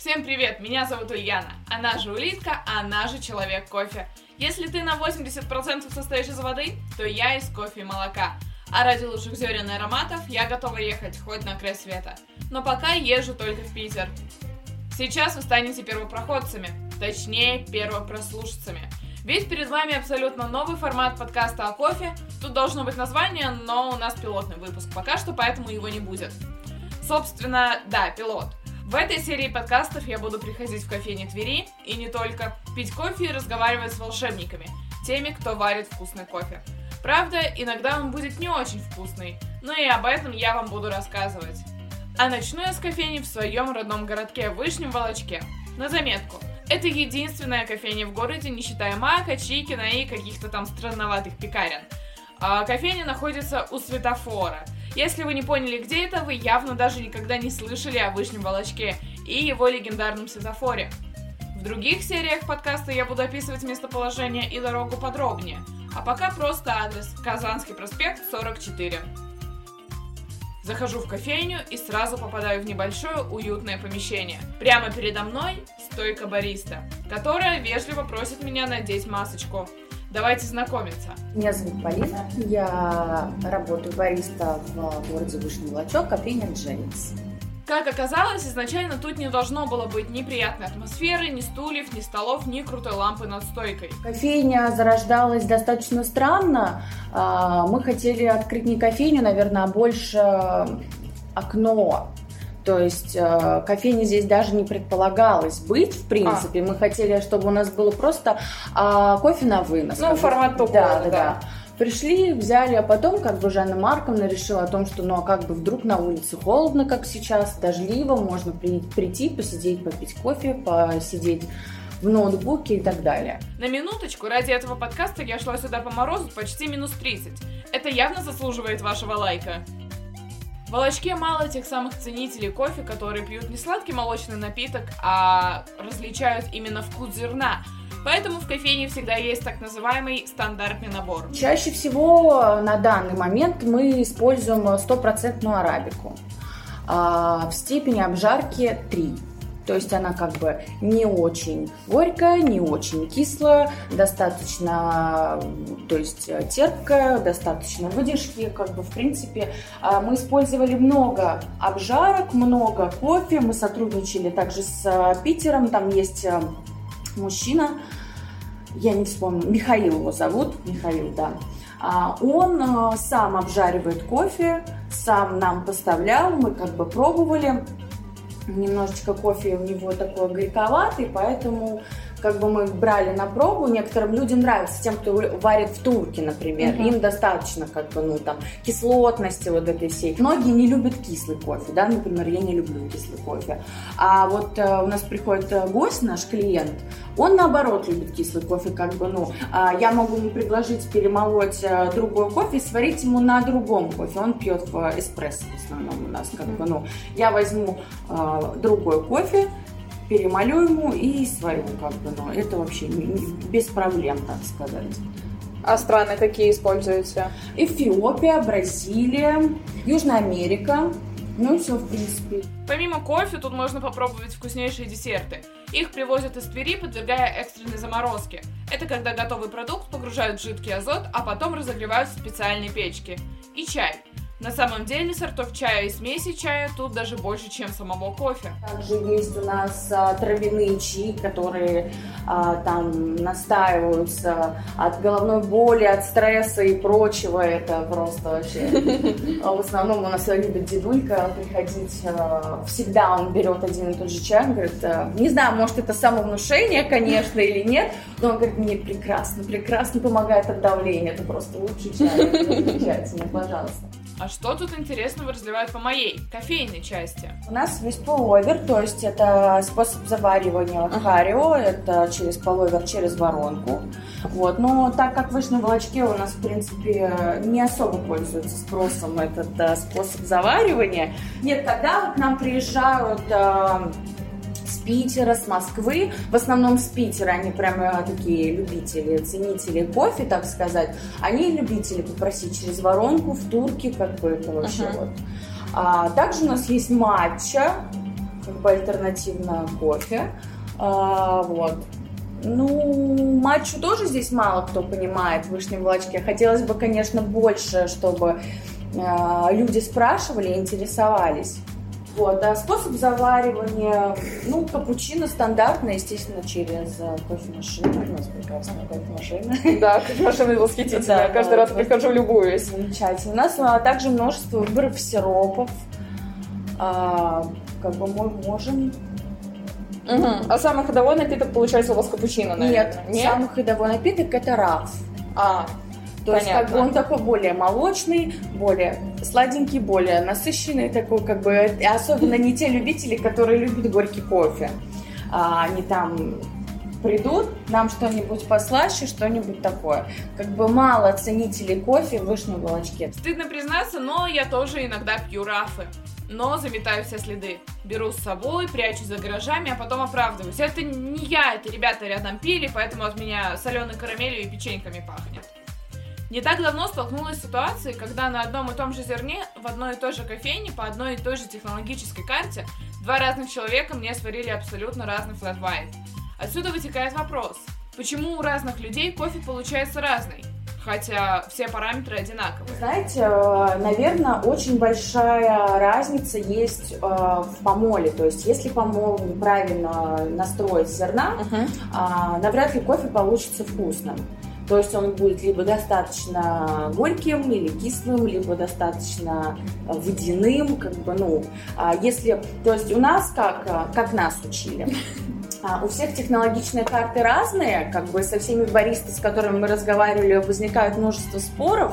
Всем привет, меня зовут Ульяна, она же Улитка, она же Человек Кофе. Если ты на 80% состоишь из воды, то я из кофе и молока. А ради лучших зерен и ароматов я готова ехать хоть на край света. Но пока езжу только в Питер. Сейчас вы станете первопроходцами, точнее первопрослушцами. Ведь перед вами абсолютно новый формат подкаста о кофе. Тут должно быть название, но у нас пилотный выпуск пока что, поэтому его не будет. Собственно, да, пилот. В этой серии подкастов я буду приходить в кофейни Твери и не только, пить кофе и разговаривать с волшебниками, теми, кто варит вкусный кофе. Правда, иногда он будет не очень вкусный, но и об этом я вам буду рассказывать. А начну я с кофейни в своем родном городке Вышнем Волочке. На заметку, это единственная кофейня в городе, не считая Мака, Чикина и каких-то там странноватых пекарен. А кофейня находится у светофора. Если вы не поняли, где это, вы явно даже никогда не слышали о Вышнем Волочке и его легендарном светофоре. В других сериях подкаста я буду описывать местоположение и дорогу подробнее, а пока просто адрес Казанский проспект 44. Захожу в кофейню и сразу попадаю в небольшое уютное помещение. Прямо передо мной стойка бариста, которая вежливо просит меня надеть масочку. Давайте знакомиться. Меня зовут Полина, я работаю бариста в городе Вышний Волочок, кофейня Дженнис. Как оказалось, изначально тут не должно было быть ни приятной атмосферы, ни стульев, ни столов, ни крутой лампы над стойкой. Кофейня зарождалась достаточно странно. А, мы хотели открыть не кофейню, наверное, а больше окно то есть э, кофейни здесь даже не предполагалось быть, в принципе. А. Мы хотели, чтобы у нас было просто э, кофе на вынос. Ну, формат да, да, да. да. Пришли, взяли, а потом как бы Жанна Марковна решила о том, что ну а как бы вдруг на улице холодно, как сейчас, дождливо, можно при, прийти, посидеть, попить кофе, посидеть в ноутбуке и так далее. На минуточку, ради этого подкаста я шла сюда по морозу почти минус 30. Это явно заслуживает вашего лайка. В Волочке мало тех самых ценителей кофе, которые пьют не сладкий молочный напиток, а различают именно вкус зерна – Поэтому в кофейне всегда есть так называемый стандартный набор. Чаще всего на данный момент мы используем стопроцентную арабику. А, в степени обжарки 3. То есть она как бы не очень горькая, не очень кислая, достаточно, то есть терпкая, достаточно выдержки. Как бы в принципе а, мы использовали много обжарок, много кофе. Мы сотрудничали также с Питером. Там есть мужчина, я не вспомню, Михаил его зовут, Михаил, да. А, он э, сам обжаривает кофе, сам нам поставлял, мы как бы пробовали. Немножечко кофе у него такой горьковатый, поэтому как бы мы брали на пробу, некоторым людям нравится, тем, кто варит в турке, например, uh-huh. им достаточно как бы, ну, там, кислотности вот этой всей. Многие не любят кислый кофе, да, например, я не люблю кислый кофе. А вот э, у нас приходит э, гость, наш клиент, он наоборот любит кислый кофе, как бы, ну, э, я могу ему предложить перемолоть э, другой кофе и сварить ему на другом кофе. Он пьет в эспрессо в основном у нас, как бы, ну, я возьму э, другой кофе, перемолю ему и сварю, как бы, но это вообще без проблем, так сказать. А страны какие используете? Эфиопия, Бразилия, Южная Америка. Ну и все, в принципе. Помимо кофе, тут можно попробовать вкуснейшие десерты. Их привозят из Твери, подвергая экстренной заморозке. Это когда готовый продукт погружают в жидкий азот, а потом разогревают в специальной печке. И чай. На самом деле сортов чая и смеси чая тут даже больше, чем самого кофе. Также есть у нас а, травяные чаи, которые а, там настаиваются от головной боли, от стресса и прочего. Это просто вообще... А в основном у нас любит дедулька приходить. А, всегда он берет один и тот же чай. Он говорит, а, не знаю, может это самовнушение, конечно, или нет, но он говорит, мне прекрасно, прекрасно помогает от давления. Это просто лучший чай. Замечательно, пожалуйста. А что тут интересного разливают по моей кофейной части? У нас есть половер, то есть это способ заваривания ага. харио, это через половер, через воронку. Вот. Но так как в вышной волочке у нас, в принципе, не особо пользуется спросом этот э, способ заваривания. Нет, когда к нам приезжают э, Питера, с Москвы. В основном с Питера они прямо такие любители, ценители кофе, так сказать. Они любители попросить через воронку в турке, как бы это вообще uh-huh. вот. А, также у нас есть матча, как бы альтернативно кофе. А, вот. Ну, матчу тоже здесь мало кто понимает в вышней молочке. Хотелось бы, конечно, больше, чтобы э, люди спрашивали, интересовались. Вот, а способ заваривания, ну, капучино стандартно, естественно, через э, кофемашину. У нас прекрасная кофемашина. Да, кофемашина восхитительная. Да, Каждый раз прихожу, любуюсь. Замечательно. У нас а, также множество выборов сиропов. А, как бы мы можем Угу. А самый ходовой напиток получается у вас капучино, наверное? Нет, Нет? самый ходовой напиток это раф. А, то Понятно. есть как бы он такой более молочный, более сладенький, более насыщенный, такой как бы, особенно не те любители, которые любят горький кофе. А, они там придут, нам что-нибудь послаще, что-нибудь такое. Как бы мало ценителей кофе в вышней волочке. Стыдно признаться, но я тоже иногда пью рафы но заметаю все следы. Беру с собой, прячу за гаражами, а потом оправдываюсь. Это не я, это ребята рядом пили, поэтому от меня соленой карамелью и печеньками пахнет. Не так давно столкнулась с ситуацией, когда на одном и том же зерне в одной и той же кофейне по одной и той же технологической карте два разных человека мне сварили абсолютно разный flat white. Отсюда вытекает вопрос, почему у разных людей кофе получается разный? хотя все параметры одинаковые. Знаете, э, наверное, очень большая разница есть э, в помоле. То есть, если помол неправильно настроить зерна, uh-huh. навряд ли кофе получится вкусным. То есть он будет либо достаточно горьким или кислым, либо достаточно водяным, как бы, ну, а если, то есть у нас как, как нас учили, а, у всех технологичные карты разные, как бы со всеми баристами, с которыми мы разговаривали, возникает множество споров.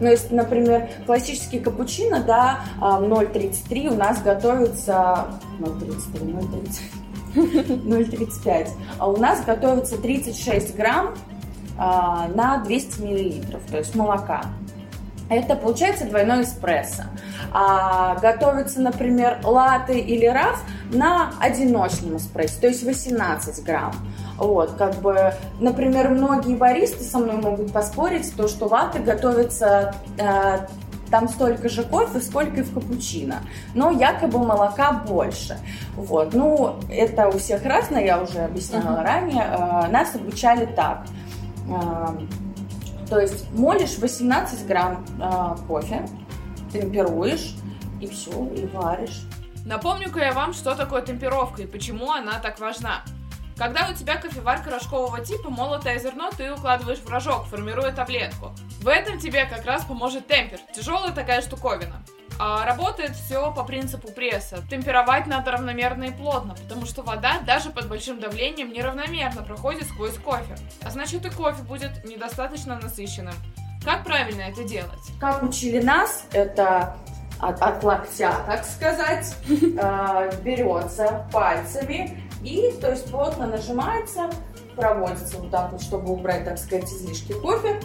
Ну, если, например, классический капучино, да, 0,33 а, у нас готовится... 0,33, 0,30... 0,35. А у нас готовится 36 грамм а, на 200 миллилитров, то есть молока. Это получается двойной эспрессо. А готовится, например, латы или раф на одиночном эспрессо, то есть 18 грамм. Вот, как бы, например, многие баристы со мной могут поспорить, то, что латы готовятся э, там столько же кофе, сколько и в капучино, но якобы молока больше. Вот, ну, это у всех разное, я уже объясняла uh-huh. ранее. Э, нас обучали так. То есть молишь 18 грамм э, кофе, темперуешь, и все, и варишь. Напомню-ка я вам, что такое темперовка и почему она так важна. Когда у тебя кофеварка рожкового типа, молотое зерно ты укладываешь в рожок, формируя таблетку. В этом тебе как раз поможет темпер, тяжелая такая штуковина. А работает все по принципу пресса. Темперовать надо равномерно и плотно, потому что вода даже под большим давлением неравномерно проходит сквозь кофе. А значит и кофе будет недостаточно насыщенным. Как правильно это делать? Как учили нас, это от, от локтя, так сказать, э, берется пальцами и, то есть, плотно нажимается, проводится вот так вот, чтобы убрать, так сказать, излишки кофе.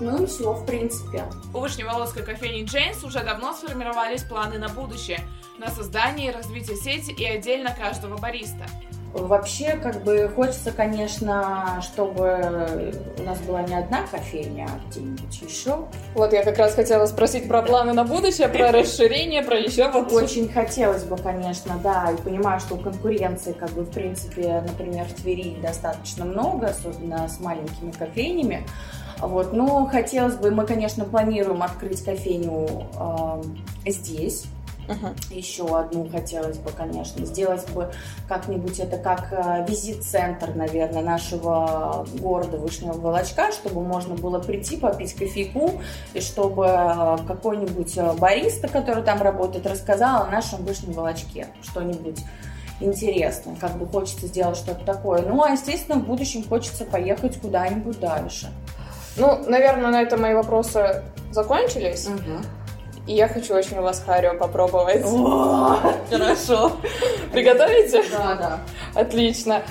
Ну и все, в принципе. У Вышневолодской кофейни Джейнс уже давно сформировались планы на будущее, на создание и развитие сети и отдельно каждого бариста. Вообще, как бы хочется, конечно, чтобы у нас была не одна кофейня, а где-нибудь еще. Вот я как раз хотела спросить про планы на будущее, про расширение, про еще вот. Очень хотелось бы, конечно, да, и понимаю, что конкуренции, как бы, в принципе, например, в Твери достаточно много, особенно с маленькими кофейнями. Вот, но хотелось бы, мы, конечно, планируем открыть кофейню э, здесь, Uh-huh. Еще одну хотелось бы, конечно, сделать бы как-нибудь это как э, визит-центр, наверное, нашего города Вышнего Волочка, чтобы можно было прийти, попить кофейку, и чтобы э, какой-нибудь э, бариста, который там работает, рассказал о нашем Вышнем Волочке что-нибудь интересное. Как бы хочется сделать что-то такое. Ну, а, естественно, в будущем хочется поехать куда-нибудь дальше. Ну, наверное, на этом мои вопросы закончились. Угу. И я хочу очень у вас харио попробовать. Хорошо. Приготовите? Да, да. Отлично.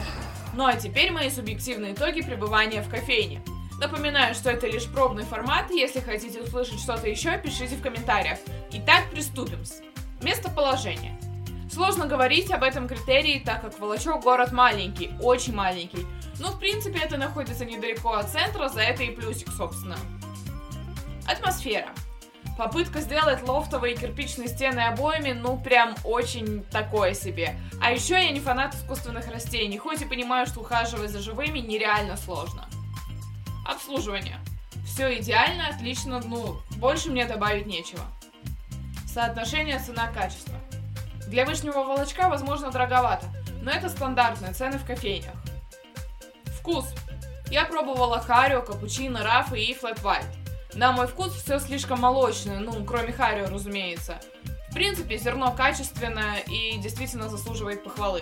Ну а теперь мои субъективные итоги пребывания в кофейне. Напоминаю, что это лишь пробный формат, если хотите услышать что-то еще, пишите в комментариях. Итак, приступим. Местоположение. Сложно говорить об этом критерии, так как Волочок город маленький, очень маленький. Но в принципе это находится недалеко от центра, за это и плюсик, собственно. Атмосфера. Попытка сделать лофтовые кирпичные стены обоями, ну прям очень такое себе. А еще я не фанат искусственных растений, хоть и понимаю, что ухаживать за живыми нереально сложно. Обслуживание. Все идеально, отлично, ну, больше мне добавить нечего. Соотношение цена-качество. Для вышнего волочка, возможно, дороговато, но это стандартные цены в кофейнях. Вкус. Я пробовала харио, капучино, рафы и флэт white. На мой вкус все слишком молочное, ну, кроме харио, разумеется. В принципе, зерно качественное и действительно заслуживает похвалы.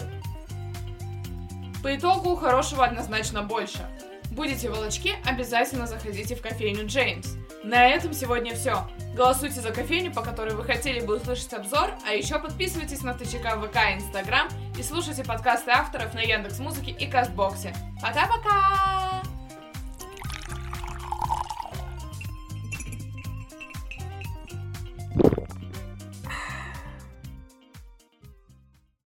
По итогу, хорошего однозначно больше. Будете волочки, обязательно заходите в кофейню Джеймс. На этом сегодня все. Голосуйте за кофейню, по которой вы хотели бы услышать обзор, а еще подписывайтесь на ТЧК ВК и Инстаграм и слушайте подкасты авторов на Яндекс Музыке и Кастбоксе. Пока-пока!